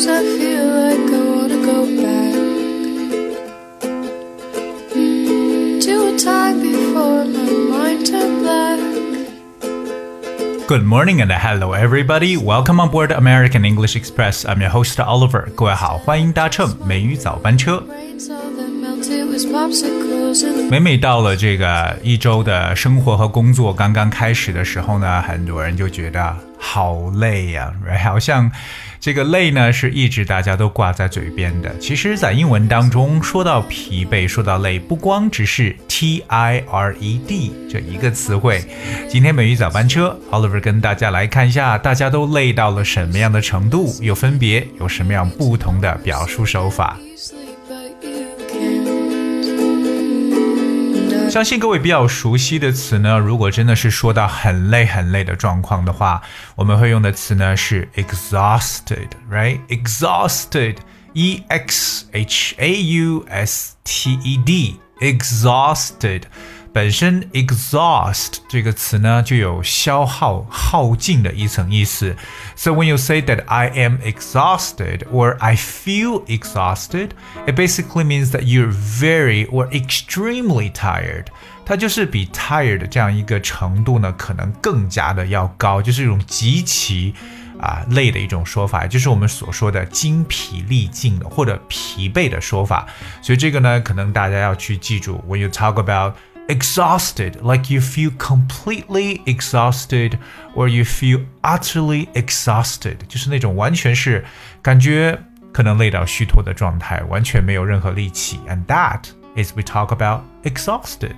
Sometimes I feel like I wanna go back to a time before my mind turned black. Good morning and hello everybody. Welcome on board American English Express. I'm your host Oliver. 各位好，欢迎搭乘美语早班车。每每到了这个一周的生活和工作刚刚开始的时候呢，很多人就觉得好累呀？好像这个累呢是一直大家都挂在嘴边的。其实，在英文当中说到疲惫，说到累，不光只是 T I R E D 这一个词汇。今天美语早班车，Oliver 跟大家来看一下，大家都累到了什么样的程度，又分别有什么样不同的表述手法。相信各位比较熟悉的词呢，如果真的是说到很累很累的状况的话，我们会用的词呢是 exhausted，right？exhausted，e x h a u s t e d，exhausted。本身 exhaust 这个词呢，就有消耗、耗尽的一层意思。So when you say that I am exhausted or I feel exhausted, it basically means that you're very or extremely tired. 它就是比 tired 这样一个程度呢，可能更加的要高，就是一种极其啊累的一种说法，就是我们所说的精疲力尽的或者疲惫的说法。所以这个呢，可能大家要去记住，when you talk about exhausted, like you feel completely exhausted or you feel utterly exhausted，就是那种完全是感觉可能累到虚脱的状态，完全没有任何力气。And that is we talk about exhausted。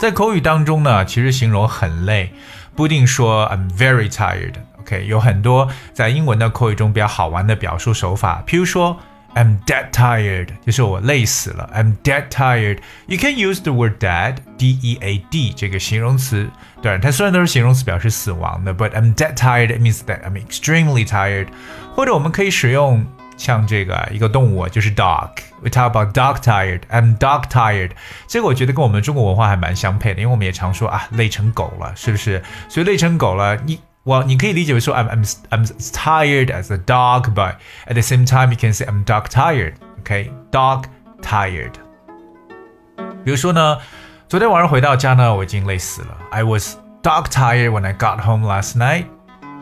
在口语当中呢，其实形容很累，不一定说 I'm very tired。OK，有很多在英文的口语中比较好玩的表述手法，譬如说 I'm dead tired，就是我累死了。I'm dead tired。You can use the word dead，D-E-A-D 这个形容词，对，它虽然都是形容词表示死亡的，but I'm dead tired it means that I'm extremely tired。或者我们可以使用像这个一个动物就是 dog，we talk about dog tired，I'm dog tired。这个我觉得跟我们中国文化还蛮相配的，因为我们也常说啊累成狗了，是不是？所以累成狗了，你。Well, 你可以理解为说 I'm I'm I'm tired as a dog, but at the same time you can say I'm dog tired. Okay, dog tired. 比如说呢，昨天晚上回到家呢，我已经累死了。I was dog tired when I got home last night.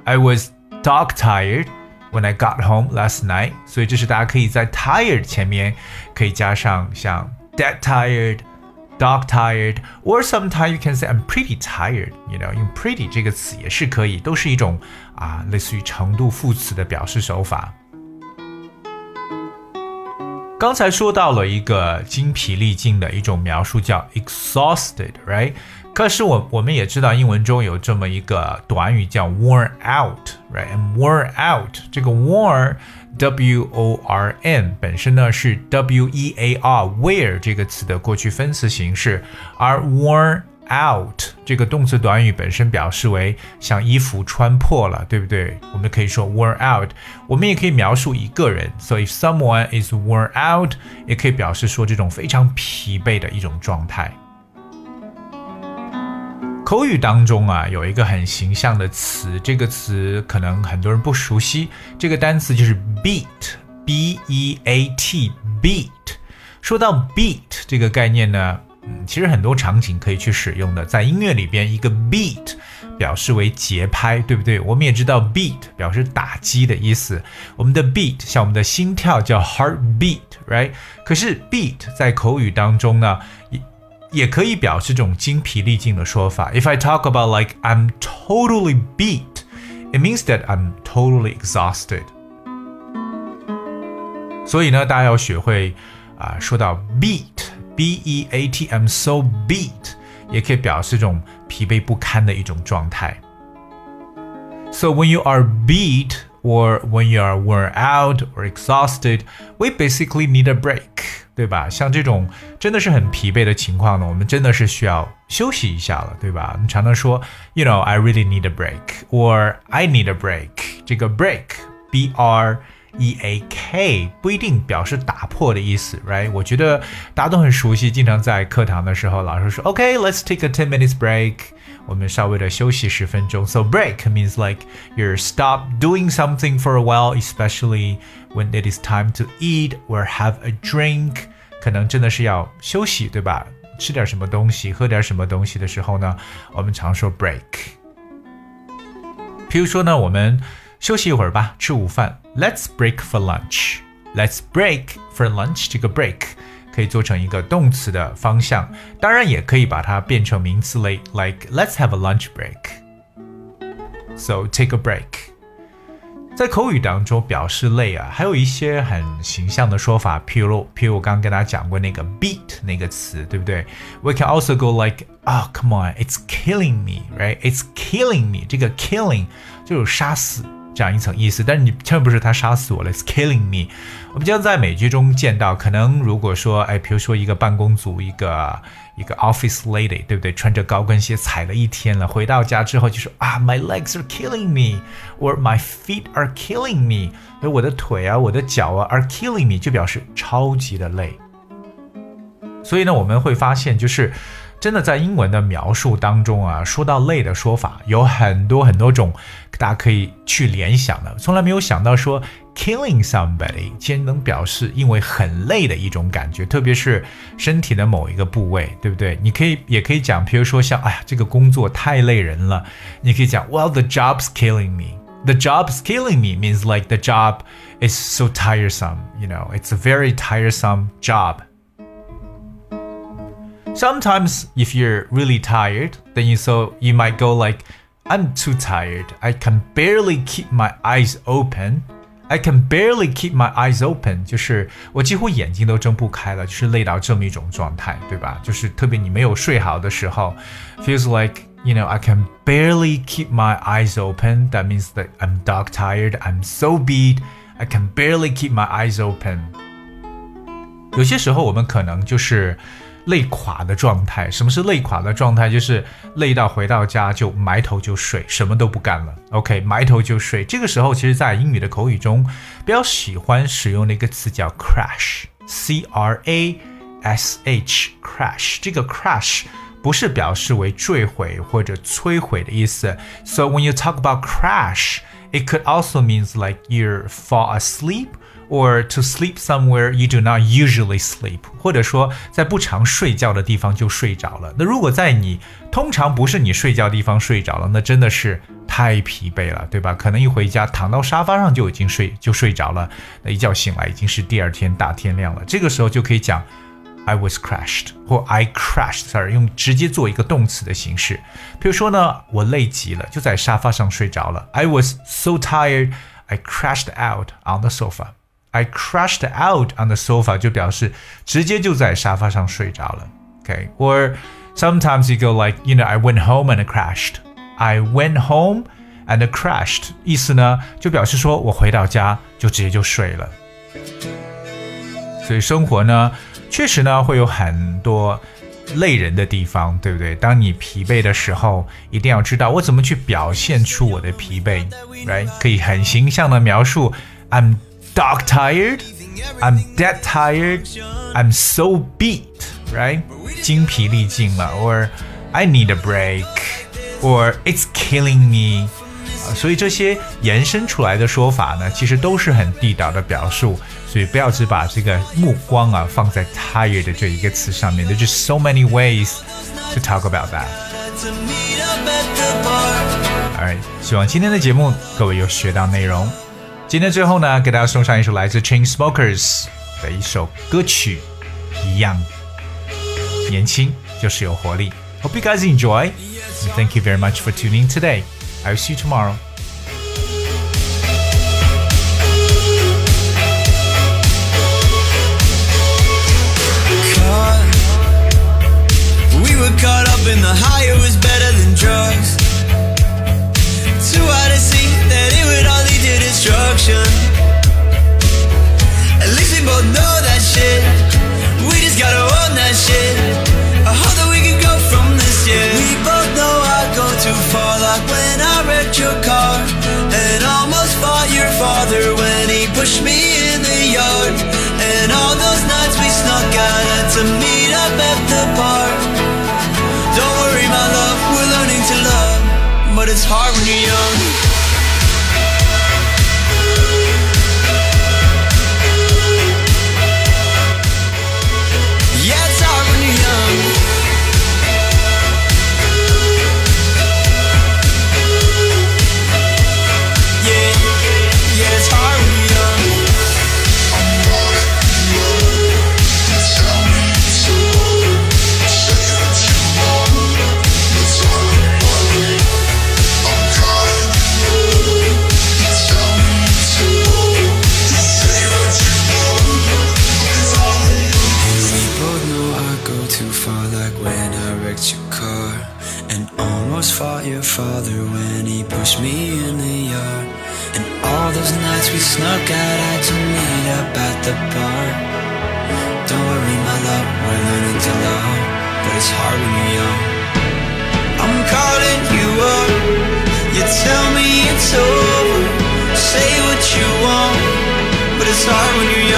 I was dog tired when I got home last night. 所以这是大家可以在 tired 前面可以加上像 dead tired。 Dog tired, or sometimes you can say I'm pretty tired. You know, 用 pretty 这个词也是可以，都是一种啊类似于程度副词的表示手法。刚才说到了一个精疲力尽的一种描述，叫 exhausted，right？可是我我们也知道英文中有这么一个短语叫 worn out，right？And worn out 这个 worn W O R N 本身呢是 W E A R wear 这个词的过去分词形式，而 worn out 这个动词短语本身表示为像衣服穿破了，对不对？我们可以说 worn out。我们也可以描述一个人，so if someone is worn out，也可以表示说这种非常疲惫的一种状态。口语当中啊，有一个很形象的词，这个词可能很多人不熟悉。这个单词就是 beat，b e a t，beat。说到 beat 这个概念呢，嗯，其实很多场景可以去使用的。在音乐里边，一个 beat 表示为节拍，对不对？我们也知道 beat 表示打击的意思。我们的 beat 像我们的心跳叫 heartbeat，right？可是 beat 在口语当中呢，也也可以表示这种精疲力尽的说法。If I talk about like I'm totally beat, it means that I'm totally exhausted. 所以呢，大家要学会啊、说到 beat，b e a t, I'm so beat，也可以表示这种疲惫不堪的一种状态。So when you are beat or when you are worn out or exhausted, we basically need a break. 对吧？像这种真的是很疲惫的情况呢，我们真的是需要休息一下了，对吧？你常常说，you know, I really need a break or I need a break。这个 break，b r e a k，不一定表示打破的意思，right？我觉得大家都很熟悉，经常在课堂的时候，老师说，OK，let's、take a ten minutes break。我们稍微的休息十分钟。So break means like you're stop doing something for a while, especially when it is time to eat or have a drink。可能真的是要休息，对吧？吃点什么东西，喝点什么东西的时候呢，我们常说 break。比如说呢，我们休息一会儿吧，吃午饭。Let's break for lunch. Let's break for lunch. 这个 break 可以做成一个动词的方向，当然也可以把它变成名词类，like Let's have a lunch break. So take a break. 在口语当中表示累啊，还有一些很形象的说法，譬如譬如我刚刚跟大家讲过那个 beat 那个词，对不对？We can also go like, oh come on, it's killing me, right? It's killing me. 这个 killing 就是杀死。 这样一层意思，但是你千万不是他杀死我了，it's killing me。我们经常在美剧中见到，可能如果说，哎，比如说一个办公组，一个一个 office lady，对不对？穿着高跟鞋踩了一天了，回到家之后就说啊，my legs are killing me，or my feet are killing me，哎我的腿啊，我的脚啊 are killing me，就表示超级的累。所以呢，我们会发现就是。真的在英文的描述当中啊，说到累的说法有很多很多种，大家可以去联想的。从来没有想到说 killing somebody 竟然能表示因为很累的一种感觉，特别是身体的某一个部位，对不对？你可以也可以讲，比如说像哎呀，这个工作太累人了，你可以讲 Well, the job's killing me. The job's killing me means like the job is so tiresome. You know, it's a very tiresome job. Sometimes if you're really tired, then you so you might go like, I'm too tired. I can barely keep my eyes open. I can barely keep my eyes open，就是我几乎眼睛都睁不开了，就是累到这么一种状态，对吧？就是特别你没有睡好的时候，feels like you know I can barely keep my eyes open. That means that I'm dog tired. I'm so beat. I can barely keep my eyes open. 有些时候我们可能就是。 累垮的状态，什么是累垮的状态？就是累到回到家就埋头就睡，什么都不干了。OK，埋头就睡。这个时候，其实，在英语的口语中，比较喜欢使用的一个词叫 crash，C R A S H，crash。这个 crash 不是表示为坠毁或者摧毁的意思。So when you talk about crash，it could also means like you fall asleep。Or to sleep somewhere you do not usually sleep，或者说在不常睡觉的地方就睡着了。那如果在你通常不是你睡觉的地方睡着了，那真的是太疲惫了，对吧？可能一回家躺到沙发上就已经睡就睡着了，那一觉醒来已经是第二天大天亮了。这个时候就可以讲 I was crashed 或 I crashed，用直接做一个动词的形式。比如说呢，我累极了，就在沙发上睡着了。I was so tired, I crashed out on the sofa。I crashed out on the sofa 就表示直接就在沙发上睡着了。Okay, or sometimes you go like, you know, I went home and crashed. I went home and crashed，意思呢就表示说我回到家就直接就睡了。所以生活呢，确实呢会有很多累人的地方，对不对？当你疲惫的时候，一定要知道我怎么去表现出我的疲惫，right？可以很形象的描述，I'm dog tired. I'm dead tired. I'm so beat, right? 精疲力尽了，or I need a break, or it's killing me. 所以这些延伸出来的说法呢，其实都是很地道的表述。所以不要只把这个目光啊放在 tired 这一个词上面。There's just so many ways to talk about that. Alright，希望今天的节目各位有学到内容。 今天最后呢，给大家送上一首来自 Chainsmokers 的一首歌曲，一样年轻就是有活力。Hope you guys enjoy and thank you very much for tuning today. I'll see you tomorrow. your car And almost fought your father when he pushed me in the yard And all those nights we snuck out had to meet up at the park. Don't worry my love, we're learning to love But it's hard when you're young nights we snuck out, I to meet up at the bar. Don't worry, my love, we're learning to love, but it's hard when you're young. I'm calling you up, you tell me it's over. Say what you want, but it's hard when you're